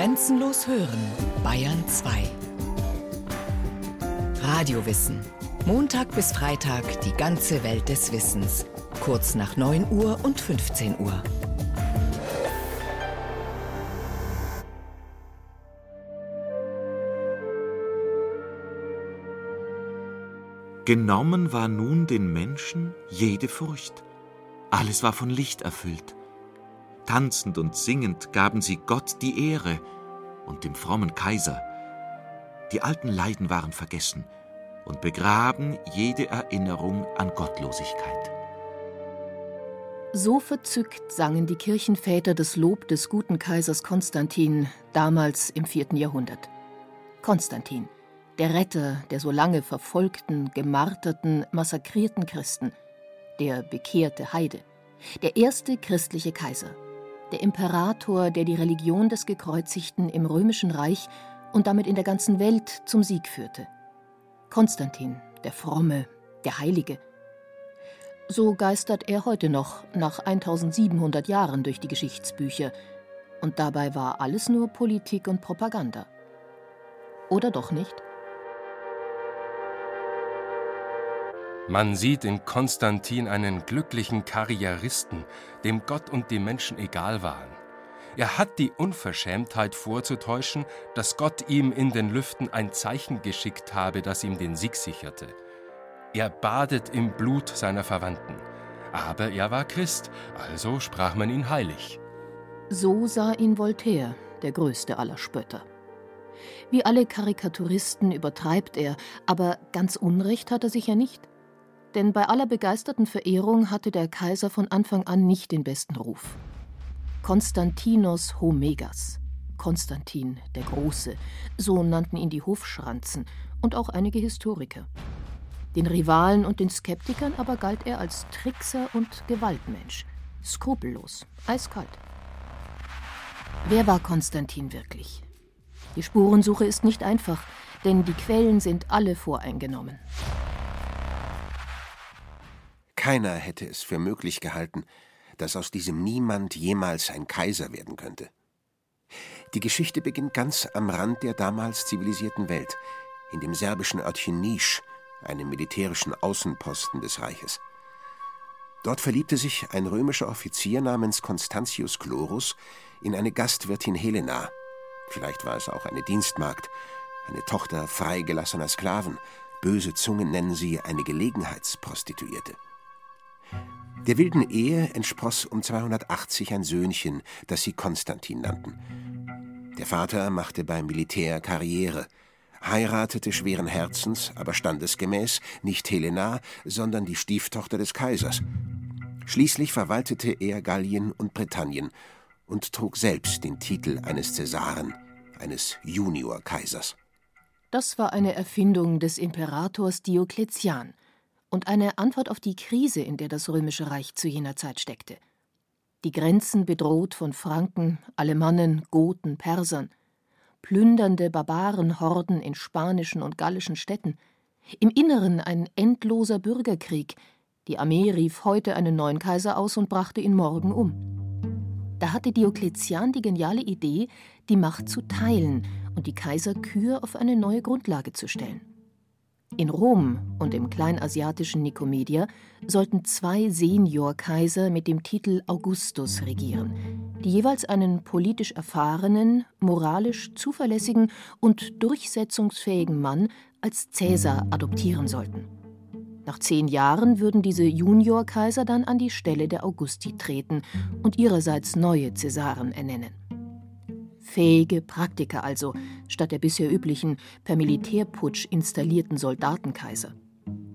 Grenzenlos hören, Bayern 2. Radiowissen. Montag bis Freitag die ganze Welt des Wissens. Kurz nach 9 Uhr und 15 Uhr. Genommen war nun den Menschen jede Furcht. Alles war von Licht erfüllt. Tanzend und singend gaben sie Gott die Ehre und dem frommen Kaiser. Die alten Leiden waren vergessen und begraben jede Erinnerung an Gottlosigkeit. So verzückt sangen die Kirchenväter das Lob des guten Kaisers Konstantin damals im vierten Jahrhundert. Konstantin, der Retter der so lange verfolgten, gemarterten, massakrierten Christen, der bekehrte Heide, der erste christliche Kaiser, der Imperator, der die Religion des Gekreuzigten im römischen Reich und damit in der ganzen Welt zum Sieg führte. Konstantin, der Fromme, der Heilige. So geistert er heute noch nach 1700 Jahren durch die Geschichtsbücher, und dabei war alles nur Politik und Propaganda. Oder doch nicht? Man sieht in Konstantin einen glücklichen Karrieristen, dem Gott und die Menschen egal waren. Er hat die Unverschämtheit vorzutäuschen, dass Gott ihm in den Lüften ein Zeichen geschickt habe, das ihm den Sieg sicherte. Er badet im Blut seiner Verwandten. Aber er war Christ, also sprach man ihn heilig. So sah ihn Voltaire, der größte aller Spötter. Wie alle Karikaturisten übertreibt er, aber ganz Unrecht hat er sich ja nicht. Denn bei aller begeisterten Verehrung hatte der Kaiser von Anfang an nicht den besten Ruf. Konstantinos Homegas, Konstantin der Große, so nannten ihn die Hofschranzen und auch einige Historiker. Den Rivalen und den Skeptikern aber galt er als Trickser und Gewaltmensch, skrupellos, eiskalt. Wer war Konstantin wirklich? Die Spurensuche ist nicht einfach, denn die Quellen sind alle voreingenommen. Keiner hätte es für möglich gehalten, dass aus diesem Niemand jemals ein Kaiser werden könnte. Die Geschichte beginnt ganz am Rand der damals zivilisierten Welt, in dem serbischen Örtchen Nisch, einem militärischen Außenposten des Reiches. Dort verliebte sich ein römischer Offizier namens Constantius Chlorus in eine Gastwirtin Helena. Vielleicht war es auch eine Dienstmagd, eine Tochter freigelassener Sklaven. Böse Zungen nennen sie eine Gelegenheitsprostituierte. Der wilden Ehe entspross um 280 ein Söhnchen, das sie Konstantin nannten. Der Vater machte beim Militär Karriere, heiratete schweren Herzens, aber standesgemäß nicht Helena, sondern die Stieftochter des Kaisers. Schließlich verwaltete er Gallien und Britannien und trug selbst den Titel eines Cäsaren, eines Juniorkaisers. Das war eine Erfindung des Imperators Diokletian und eine Antwort auf die Krise, in der das Römische Reich zu jener Zeit steckte. Die Grenzen bedroht von Franken, Alemannen, Goten, Persern, plündernde Barbarenhorden in spanischen und gallischen Städten, im Inneren ein endloser Bürgerkrieg. Die Armee rief heute einen neuen Kaiser aus und brachte ihn morgen um. Da hatte Diokletian die geniale Idee, die Macht zu teilen und die Kaiserkür auf eine neue Grundlage zu stellen. In Rom und im kleinasiatischen Nikomedia sollten zwei Seniorkaiser mit dem Titel Augustus regieren, die jeweils einen politisch erfahrenen, moralisch zuverlässigen und durchsetzungsfähigen Mann als Cäsar adoptieren sollten. Nach zehn Jahren würden diese Juniorkaiser dann an die Stelle der Augusti treten und ihrerseits neue Cäsaren ernennen. Fähige Praktiker also, statt der bisher üblichen, per Militärputsch installierten Soldatenkaiser.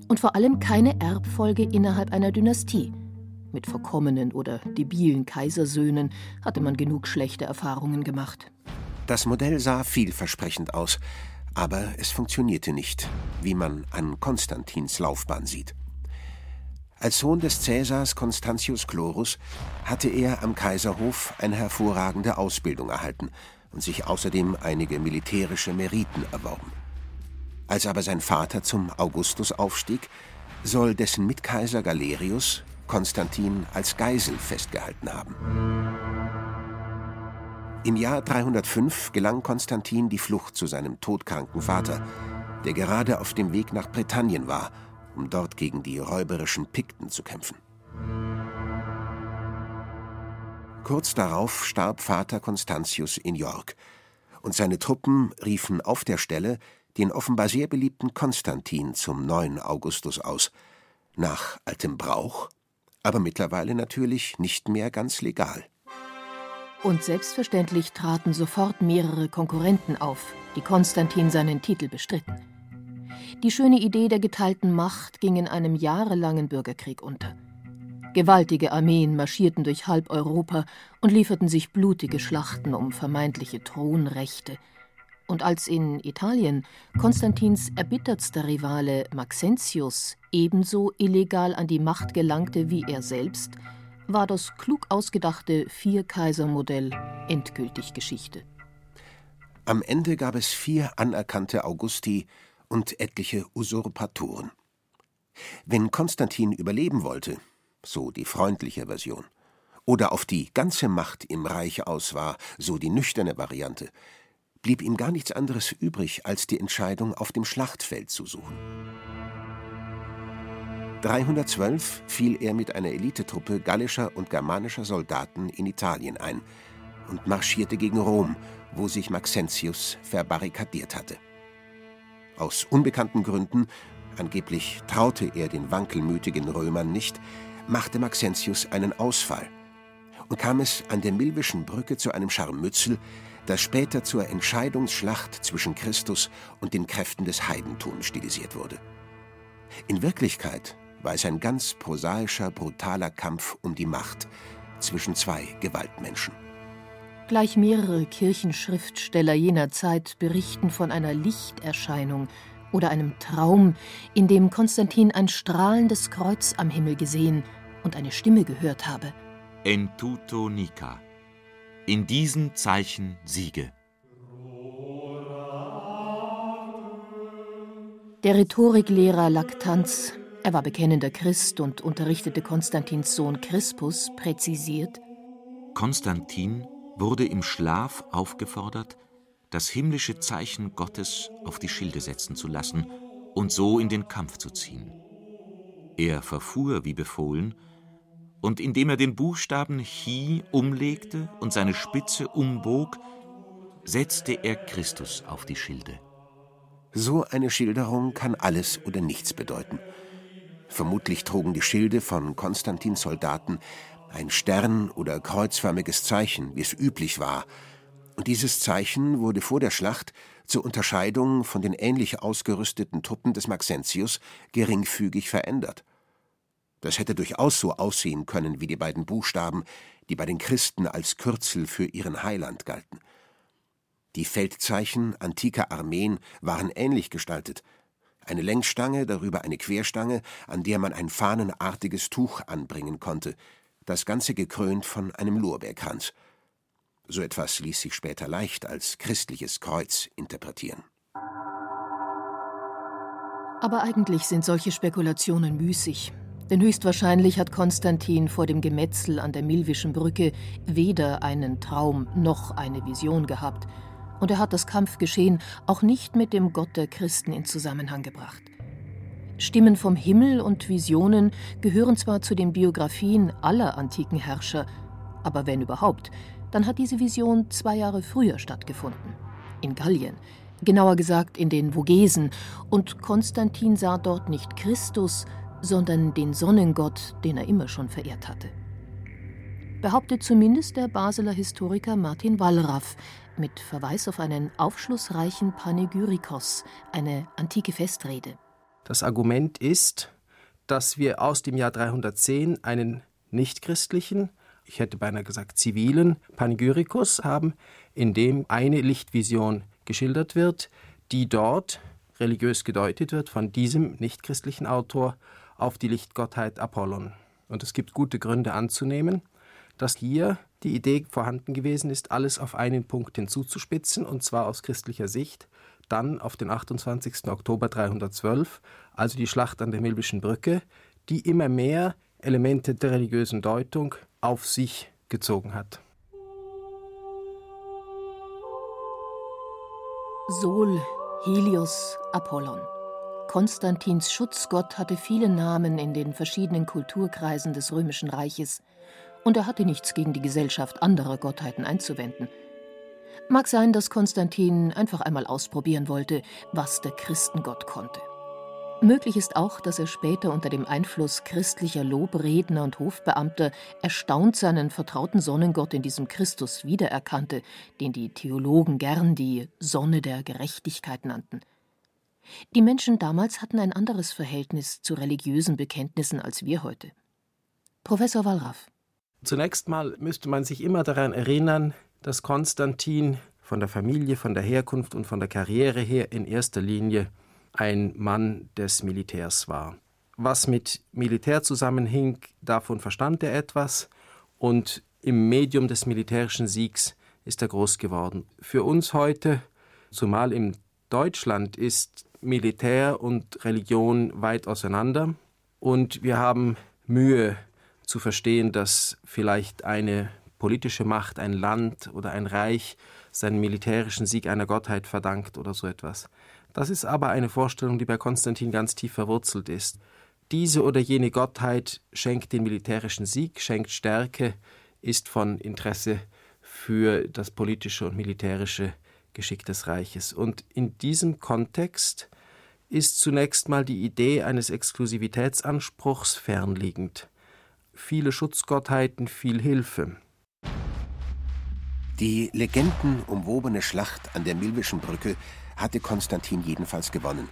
Und vor allem keine Erbfolge innerhalb einer Dynastie. Mit verkommenen oder debilen Kaisersöhnen hatte man genug schlechte Erfahrungen gemacht. Das Modell sah vielversprechend aus, aber es funktionierte nicht, wie man an Konstantins Laufbahn sieht. Als Sohn des Cäsars Constantius Chlorus hatte er am Kaiserhof eine hervorragende Ausbildung erhalten und sich außerdem einige militärische Meriten erworben. Als aber sein Vater zum Augustus aufstieg, soll dessen Mitkaiser Galerius Konstantin als Geisel festgehalten haben. Im Jahr 305 gelang Konstantin die Flucht zu seinem todkranken Vater, der gerade auf dem Weg nach Britannien war, um dort gegen die räuberischen Pikten zu kämpfen. Kurz darauf starb Vater Constantius in York, und seine Truppen riefen auf der Stelle den offenbar sehr beliebten Konstantin zum neuen Augustus aus, nach altem Brauch, aber mittlerweile natürlich nicht mehr ganz legal. Und selbstverständlich traten sofort mehrere Konkurrenten auf, die Konstantin seinen Titel bestritten. Die schöne Idee der geteilten Macht ging in einem jahrelangen Bürgerkrieg unter. Gewaltige Armeen marschierten durch halb Europa und lieferten sich blutige Schlachten um vermeintliche Thronrechte. Und als in Italien Konstantins erbittertster Rivale Maxentius ebenso illegal an die Macht gelangte wie er selbst, war das klug ausgedachte Vier-Kaiser-Modell endgültig Geschichte. Am Ende gab es vier anerkannte Augusti und etliche Usurpatoren. Wenn Konstantin überleben wollte, so die freundliche Version, oder auf die ganze Macht im Reich aus war, so die nüchterne Variante, blieb ihm gar nichts anderes übrig, als die Entscheidung auf dem Schlachtfeld zu suchen. 312 fiel er mit einer Elitetruppe gallischer und germanischer Soldaten in Italien ein und marschierte gegen Rom, wo sich Maxentius verbarrikadiert hatte. Aus unbekannten Gründen, angeblich traute er den wankelmütigen Römern nicht, machte Maxentius einen Ausfall und kam es an der Milvischen Brücke zu einem Scharmützel, das später zur Entscheidungsschlacht zwischen Christus und den Kräften des Heidentums stilisiert wurde. In Wirklichkeit war es ein ganz prosaischer, brutaler Kampf um die Macht zwischen zwei Gewaltmenschen. Gleich mehrere Kirchenschriftsteller jener Zeit berichten von einer Lichterscheinung oder einem Traum, in dem Konstantin ein strahlendes Kreuz am Himmel gesehen und eine Stimme gehört habe. En tuto nica. In diesen Zeichen siege. Der Rhetoriklehrer Laktanz er war bekennender Christ und unterrichtete Konstantins Sohn Crispus präzisiert: Konstantin wurde im Schlaf aufgefordert, das himmlische Zeichen Gottes auf die Schilde setzen zu lassen und so in den Kampf zu ziehen. Er verfuhr wie befohlen, und indem er den Buchstaben Chi umlegte und seine Spitze umbog, setzte er Christus auf die Schilde. So eine Schilderung kann alles oder nichts bedeuten. Vermutlich trugen die Schilde von Konstantins Soldaten ein Stern- oder kreuzförmiges Zeichen, wie es üblich war, und dieses Zeichen wurde vor der Schlacht zur Unterscheidung von den ähnlich ausgerüsteten Truppen des Maxentius geringfügig verändert. Das hätte durchaus so aussehen können wie die beiden Buchstaben, die bei den Christen als Kürzel für ihren Heiland galten. Die Feldzeichen antiker Armeen waren ähnlich gestaltet, eine Längsstange, darüber eine Querstange, an der man ein fahnenartiges Tuch anbringen konnte, das Ganze gekrönt von einem Lorbeerkranz. So etwas ließ sich später leicht als christliches Kreuz interpretieren. Aber eigentlich sind solche Spekulationen müßig. Denn höchstwahrscheinlich hat Konstantin vor dem Gemetzel an der Milvischen Brücke weder einen Traum noch eine Vision gehabt und er hat das Kampfgeschehen auch nicht mit dem Gott der Christen in Zusammenhang gebracht. Stimmen vom Himmel und Visionen gehören zwar zu den Biografien aller antiken Herrscher, aber wenn überhaupt, dann hat diese Vision zwei Jahre früher stattgefunden. In Gallien, genauer gesagt in den Vogesen, und Konstantin sah dort nicht Christus, sondern den Sonnengott, den er immer schon verehrt hatte. Behauptet zumindest der Basler Historiker Martin Wallraff, mit Verweis auf einen aufschlussreichen Panegyrikos, eine antike Festrede. Das Argument ist, dass wir aus dem Jahr 310 einen nichtchristlichen, ich hätte beinahe gesagt zivilen Panegyrikus haben, in dem eine Lichtvision geschildert wird, die dort religiös gedeutet wird von diesem nichtchristlichen Autor auf die Lichtgottheit Apollon. Und es gibt gute Gründe anzunehmen, dass hier die Idee vorhanden gewesen ist, alles auf einen Punkt hinzuzuspitzen, und zwar aus christlicher Sicht, dann auf den 28. Oktober 312, also die Schlacht an der Milbischen Brücke, die immer mehr Elemente der religiösen Deutung auf sich gezogen hat. Sol, Helios, Apollon. Konstantins Schutzgott hatte viele Namen in den verschiedenen Kulturkreisen des Römischen Reiches, und er hatte nichts gegen die Gesellschaft anderer Gottheiten einzuwenden. Mag sein, dass Konstantin einfach einmal ausprobieren wollte, was der Christengott konnte. Möglich ist auch, dass er später unter dem Einfluss christlicher Lobredner und Hofbeamter erstaunt seinen vertrauten Sonnengott in diesem Christus wiedererkannte, den die Theologen gern die Sonne der Gerechtigkeit nannten. Die Menschen damals hatten ein anderes Verhältnis zu religiösen Bekenntnissen als wir heute. Professor Wallraff. Zunächst mal müsste man sich immer daran erinnern, dass Konstantin von der Familie, von der Herkunft und von der Karriere her in erster Linie ein Mann des Militärs war. Was mit Militär zusammenhing, davon verstand er etwas und im Medium des militärischen Siegs ist er groß geworden. Für uns heute, zumal in Deutschland, ist Militär und Religion weit auseinander und wir haben Mühe zu verstehen, dass vielleicht eine politische Macht, ein Land oder ein Reich seinen militärischen Sieg einer Gottheit verdankt oder so etwas. Das ist aber eine Vorstellung, die bei Konstantin ganz tief verwurzelt ist. Diese oder jene Gottheit schenkt den militärischen Sieg, schenkt Stärke, ist von Interesse für das politische und militärische Geschick des Reiches. Und in diesem Kontext ist zunächst mal die Idee eines Exklusivitätsanspruchs fernliegend. Viele Schutzgottheiten, viel Hilfe. Die legendenumwobene Schlacht an der Milwischen Brücke hatte Konstantin jedenfalls gewonnen.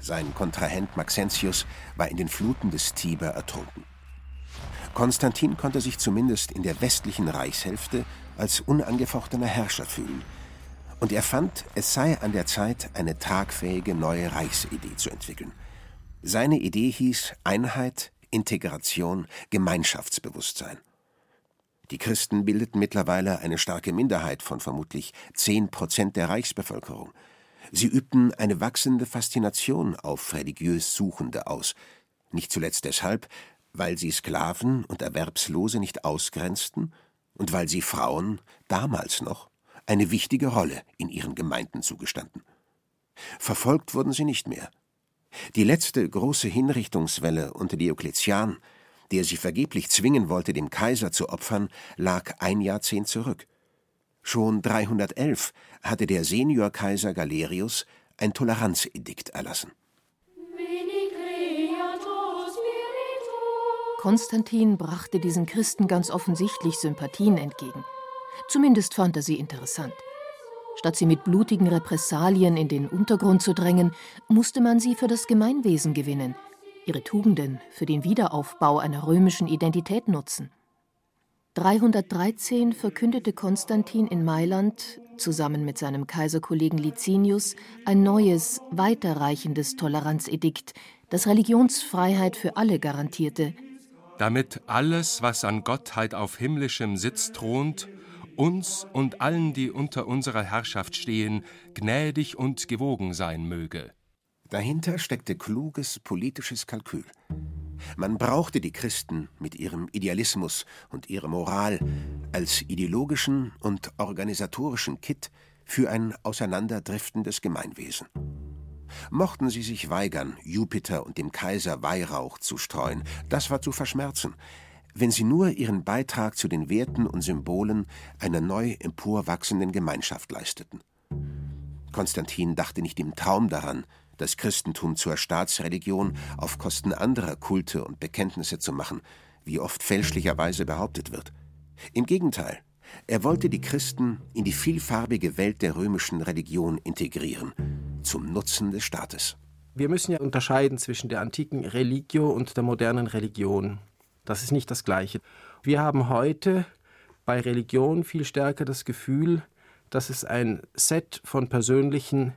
Sein Kontrahent Maxentius war in den Fluten des Tiber ertrunken. Konstantin konnte sich zumindest in der westlichen Reichshälfte als unangefochtener Herrscher fühlen. Und er fand, es sei an der Zeit, eine tragfähige neue Reichsidee zu entwickeln. Seine Idee hieß Einheit, Integration, Gemeinschaftsbewusstsein. Die Christen bildeten mittlerweile eine starke Minderheit von vermutlich zehn Prozent der Reichsbevölkerung. Sie übten eine wachsende Faszination auf religiös Suchende aus, nicht zuletzt deshalb, weil sie Sklaven und Erwerbslose nicht ausgrenzten und weil sie Frauen damals noch eine wichtige Rolle in ihren Gemeinden zugestanden. Verfolgt wurden sie nicht mehr. Die letzte große Hinrichtungswelle unter Diokletian, der sie vergeblich zwingen wollte, dem Kaiser zu opfern, lag ein Jahrzehnt zurück. Schon 311 hatte der Seniorkaiser Galerius ein Toleranzedikt erlassen. Konstantin brachte diesen Christen ganz offensichtlich Sympathien entgegen. Zumindest fand er sie interessant. Statt sie mit blutigen Repressalien in den Untergrund zu drängen, musste man sie für das Gemeinwesen gewinnen, ihre Tugenden für den Wiederaufbau einer römischen Identität nutzen. 313 verkündete Konstantin in Mailand zusammen mit seinem Kaiserkollegen Licinius ein neues, weiterreichendes Toleranzedikt, das Religionsfreiheit für alle garantierte. Damit alles, was an Gottheit auf himmlischem Sitz thront, uns und allen, die unter unserer Herrschaft stehen, gnädig und gewogen sein möge. Dahinter steckte kluges politisches Kalkül. Man brauchte die Christen mit ihrem Idealismus und ihrer Moral als ideologischen und organisatorischen Kit für ein auseinanderdriftendes Gemeinwesen. Mochten sie sich weigern, Jupiter und dem Kaiser Weihrauch zu streuen, das war zu verschmerzen, wenn sie nur ihren Beitrag zu den Werten und Symbolen einer neu emporwachsenden Gemeinschaft leisteten. Konstantin dachte nicht im Traum daran, das Christentum zur Staatsreligion auf Kosten anderer Kulte und Bekenntnisse zu machen, wie oft fälschlicherweise behauptet wird. Im Gegenteil, er wollte die Christen in die vielfarbige Welt der römischen Religion integrieren, zum Nutzen des Staates. Wir müssen ja unterscheiden zwischen der antiken Religio und der modernen Religion. Das ist nicht das Gleiche. Wir haben heute bei Religion viel stärker das Gefühl, dass es ein Set von persönlichen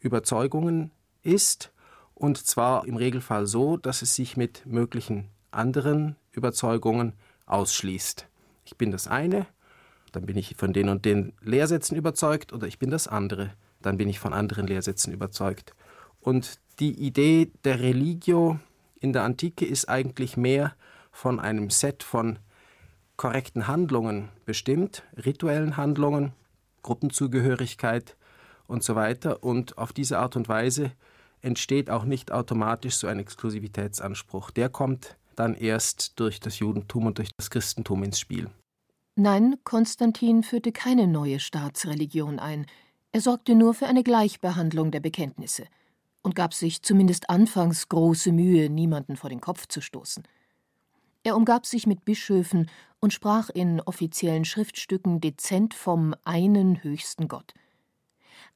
Überzeugungen ist, und zwar im Regelfall so, dass es sich mit möglichen anderen Überzeugungen ausschließt. Ich bin das eine, dann bin ich von den und den Lehrsätzen überzeugt, oder ich bin das andere, dann bin ich von anderen Lehrsätzen überzeugt. Und die Idee der Religio in der Antike ist eigentlich mehr von einem Set von korrekten Handlungen bestimmt, rituellen Handlungen, Gruppenzugehörigkeit und so weiter. Und auf diese Art und Weise entsteht auch nicht automatisch so ein Exklusivitätsanspruch. Der kommt dann erst durch das Judentum und durch das Christentum ins Spiel. Nein, Konstantin führte keine neue Staatsreligion ein. Er sorgte nur für eine Gleichbehandlung der Bekenntnisse und gab sich zumindest anfangs große Mühe, niemanden vor den Kopf zu stoßen. Er umgab sich mit Bischöfen und sprach in offiziellen Schriftstücken dezent vom einen höchsten Gott.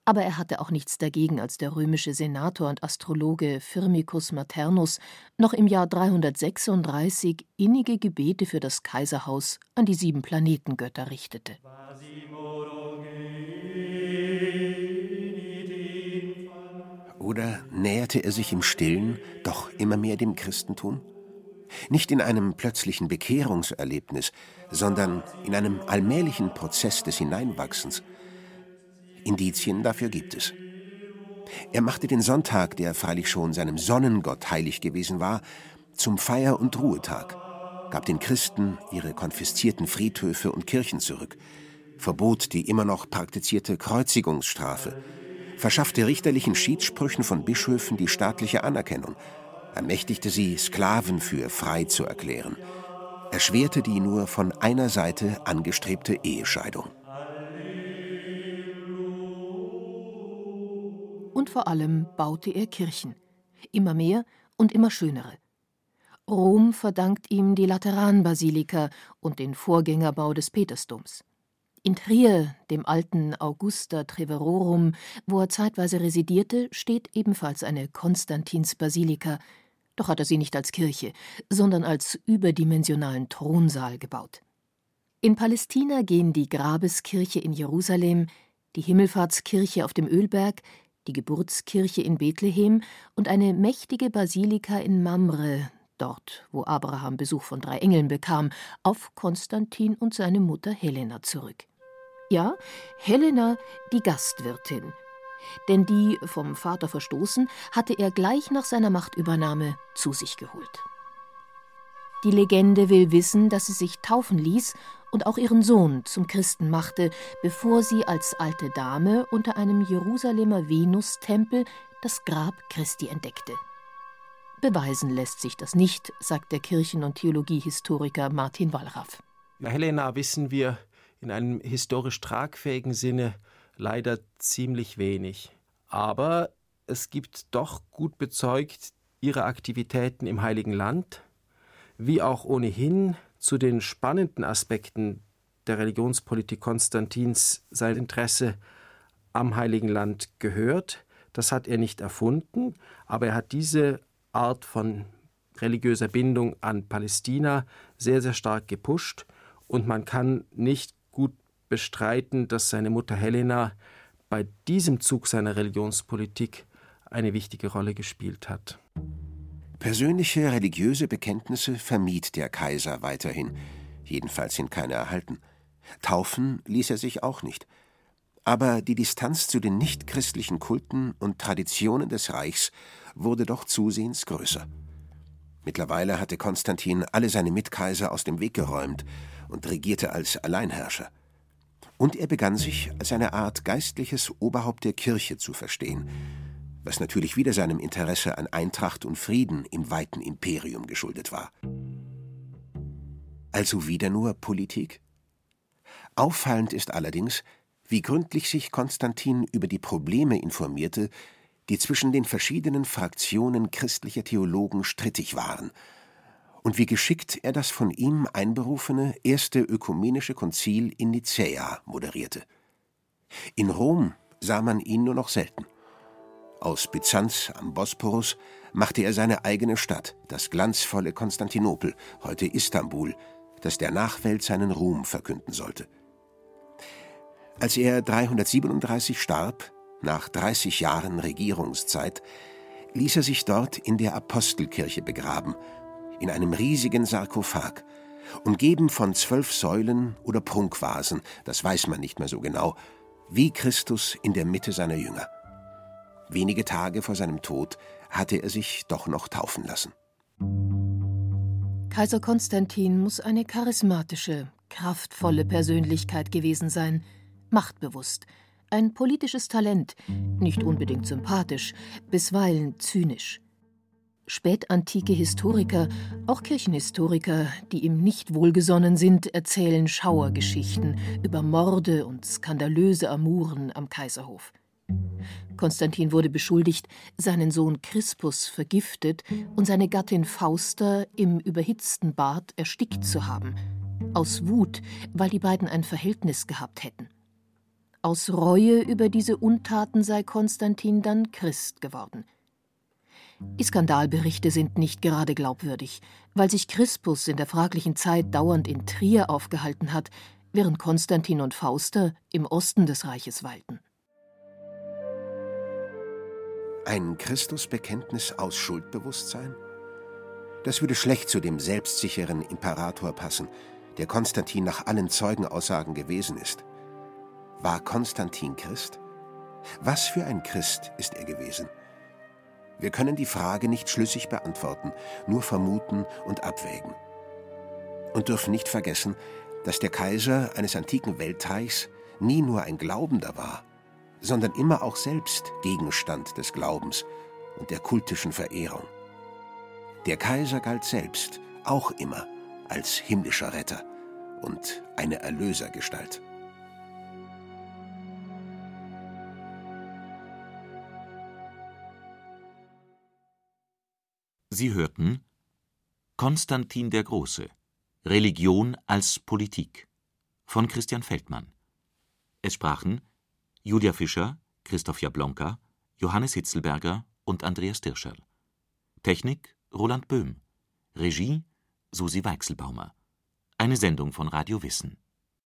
Aber er hatte auch nichts dagegen, als der römische Senator und Astrologe Firmicus Maternus noch im Jahr 336 innige Gebete für das Kaiserhaus an die sieben Planetengötter richtete. Oder näherte er sich im Stillen doch immer mehr dem Christentum? Nicht in einem plötzlichen Bekehrungserlebnis, sondern in einem allmählichen Prozess des Hineinwachsens – Indizien dafür gibt es. Er machte den Sonntag, der freilich schon seinem Sonnengott heilig gewesen war, zum Feier- und Ruhetag, gab den Christen ihre konfiszierten Friedhöfe und Kirchen zurück, verbot die immer noch praktizierte Kreuzigungsstrafe, verschaffte richterlichen Schiedssprüchen von Bischöfen die staatliche Anerkennung, ermächtigte sie, Sklaven für frei zu erklären, erschwerte die nur von einer Seite angestrebte Ehescheidung. Und vor allem baute er Kirchen, immer mehr und immer schönere. Rom verdankt ihm die Lateranbasilika und den Vorgängerbau des Petersdoms. In Trier, dem alten Augusta Treverorum, wo er zeitweise residierte, steht ebenfalls eine Konstantinsbasilika, doch hat er sie nicht als Kirche, sondern als überdimensionalen Thronsaal gebaut. In Palästina gehen die Grabeskirche in Jerusalem, die Himmelfahrtskirche auf dem Ölberg, die Geburtskirche in Bethlehem und eine mächtige Basilika in Mamre, dort, wo Abraham Besuch von drei Engeln bekam, auf Konstantin und seine Mutter Helena zurück. Ja, Helena, die Gastwirtin. Denn die, vom Vater verstoßen, hatte er gleich nach seiner Machtübernahme zu sich geholt. Die Legende will wissen, dass sie sich taufen ließ und auch ihren Sohn zum Christen machte, bevor sie als alte Dame unter einem Jerusalemer Venustempel das Grab Christi entdeckte. Beweisen lässt sich das nicht, sagt der Kirchen- und Theologiehistoriker Martin Wallraff. Über Helena wissen wir in einem historisch tragfähigen Sinne leider ziemlich wenig. Aber es gibt doch gut bezeugt ihre Aktivitäten im Heiligen Land, wie auch ohnehin zu den spannenden Aspekten der Religionspolitik Konstantins sein Interesse am Heiligen Land gehört. Das hat er nicht erfunden, aber er hat diese Art von religiöser Bindung an Palästina sehr, sehr stark gepusht und man kann nicht gut bestreiten, dass seine Mutter Helena bei diesem Zug seiner Religionspolitik eine wichtige Rolle gespielt hat. Persönliche religiöse Bekenntnisse vermied der Kaiser weiterhin, jedenfalls sind keine erhalten. Taufen ließ er sich auch nicht. Aber die Distanz zu den nichtchristlichen Kulten und Traditionen des Reichs wurde doch zusehends größer. Mittlerweile hatte Konstantin alle seine Mitkaiser aus dem Weg geräumt und regierte als Alleinherrscher. Und er begann sich als eine Art geistliches Oberhaupt der Kirche zu verstehen, was natürlich wieder seinem Interesse an Eintracht und Frieden im weiten Imperium geschuldet war. Also wieder nur Politik? Auffallend ist allerdings, wie gründlich sich Konstantin über die Probleme informierte, die zwischen den verschiedenen Fraktionen christlicher Theologen strittig waren, und wie geschickt er das von ihm einberufene erste ökumenische Konzil in Nicäa moderierte. In Rom sah man ihn nur noch selten. Aus Byzanz am Bosporus machte er seine eigene Stadt, das glanzvolle Konstantinopel, heute Istanbul, das der Nachwelt seinen Ruhm verkünden sollte. Als er 337 starb, nach 30 Jahren Regierungszeit, ließ er sich dort in der Apostelkirche begraben, in einem riesigen Sarkophag, umgeben von zwölf Säulen oder Prunkvasen, das weiß man nicht mehr so genau, wie Christus in der Mitte seiner Jünger. Wenige Tage vor seinem Tod hatte er sich doch noch taufen lassen. Kaiser Konstantin muss eine charismatische, kraftvolle Persönlichkeit gewesen sein, machtbewusst, ein politisches Talent, nicht unbedingt sympathisch, bisweilen zynisch. Spätantike Historiker, auch Kirchenhistoriker, die ihm nicht wohlgesonnen sind, erzählen Schauergeschichten über Morde und skandalöse Amuren am Kaiserhof. Konstantin wurde beschuldigt, seinen Sohn Crispus vergiftet und seine Gattin Fausta im überhitzten Bad erstickt zu haben. Aus Wut, weil die beiden ein Verhältnis gehabt hätten. Aus Reue über diese Untaten sei Konstantin dann Christ geworden. Die Skandalberichte sind nicht gerade glaubwürdig, weil sich Crispus in der fraglichen Zeit dauernd in Trier aufgehalten hat, während Konstantin und Fausta im Osten des Reiches weilten. Ein Christusbekenntnis aus Schuldbewusstsein? Das würde schlecht zu dem selbstsicheren Imperator passen, der Konstantin nach allen Zeugenaussagen gewesen ist. War Konstantin Christ? Was für ein Christ ist er gewesen? Wir können die Frage nicht schlüssig beantworten, nur vermuten und abwägen. Und dürfen nicht vergessen, dass der Kaiser eines antiken Weltreichs nie nur ein Glaubender war, sondern immer auch selbst Gegenstand des Glaubens und der kultischen Verehrung. Der Kaiser galt selbst auch immer als himmlischer Retter und eine Erlösergestalt. Sie hörten Konstantin der Große Religion als Politik von Christian Feldmann. Es sprachen Julia Fischer, Christoph Jablonka, Johannes Hitzelberger und Andreas Dirscherl. Technik Roland Böhm. Regie Susi Weichselbaumer. Eine Sendung von Radio Wissen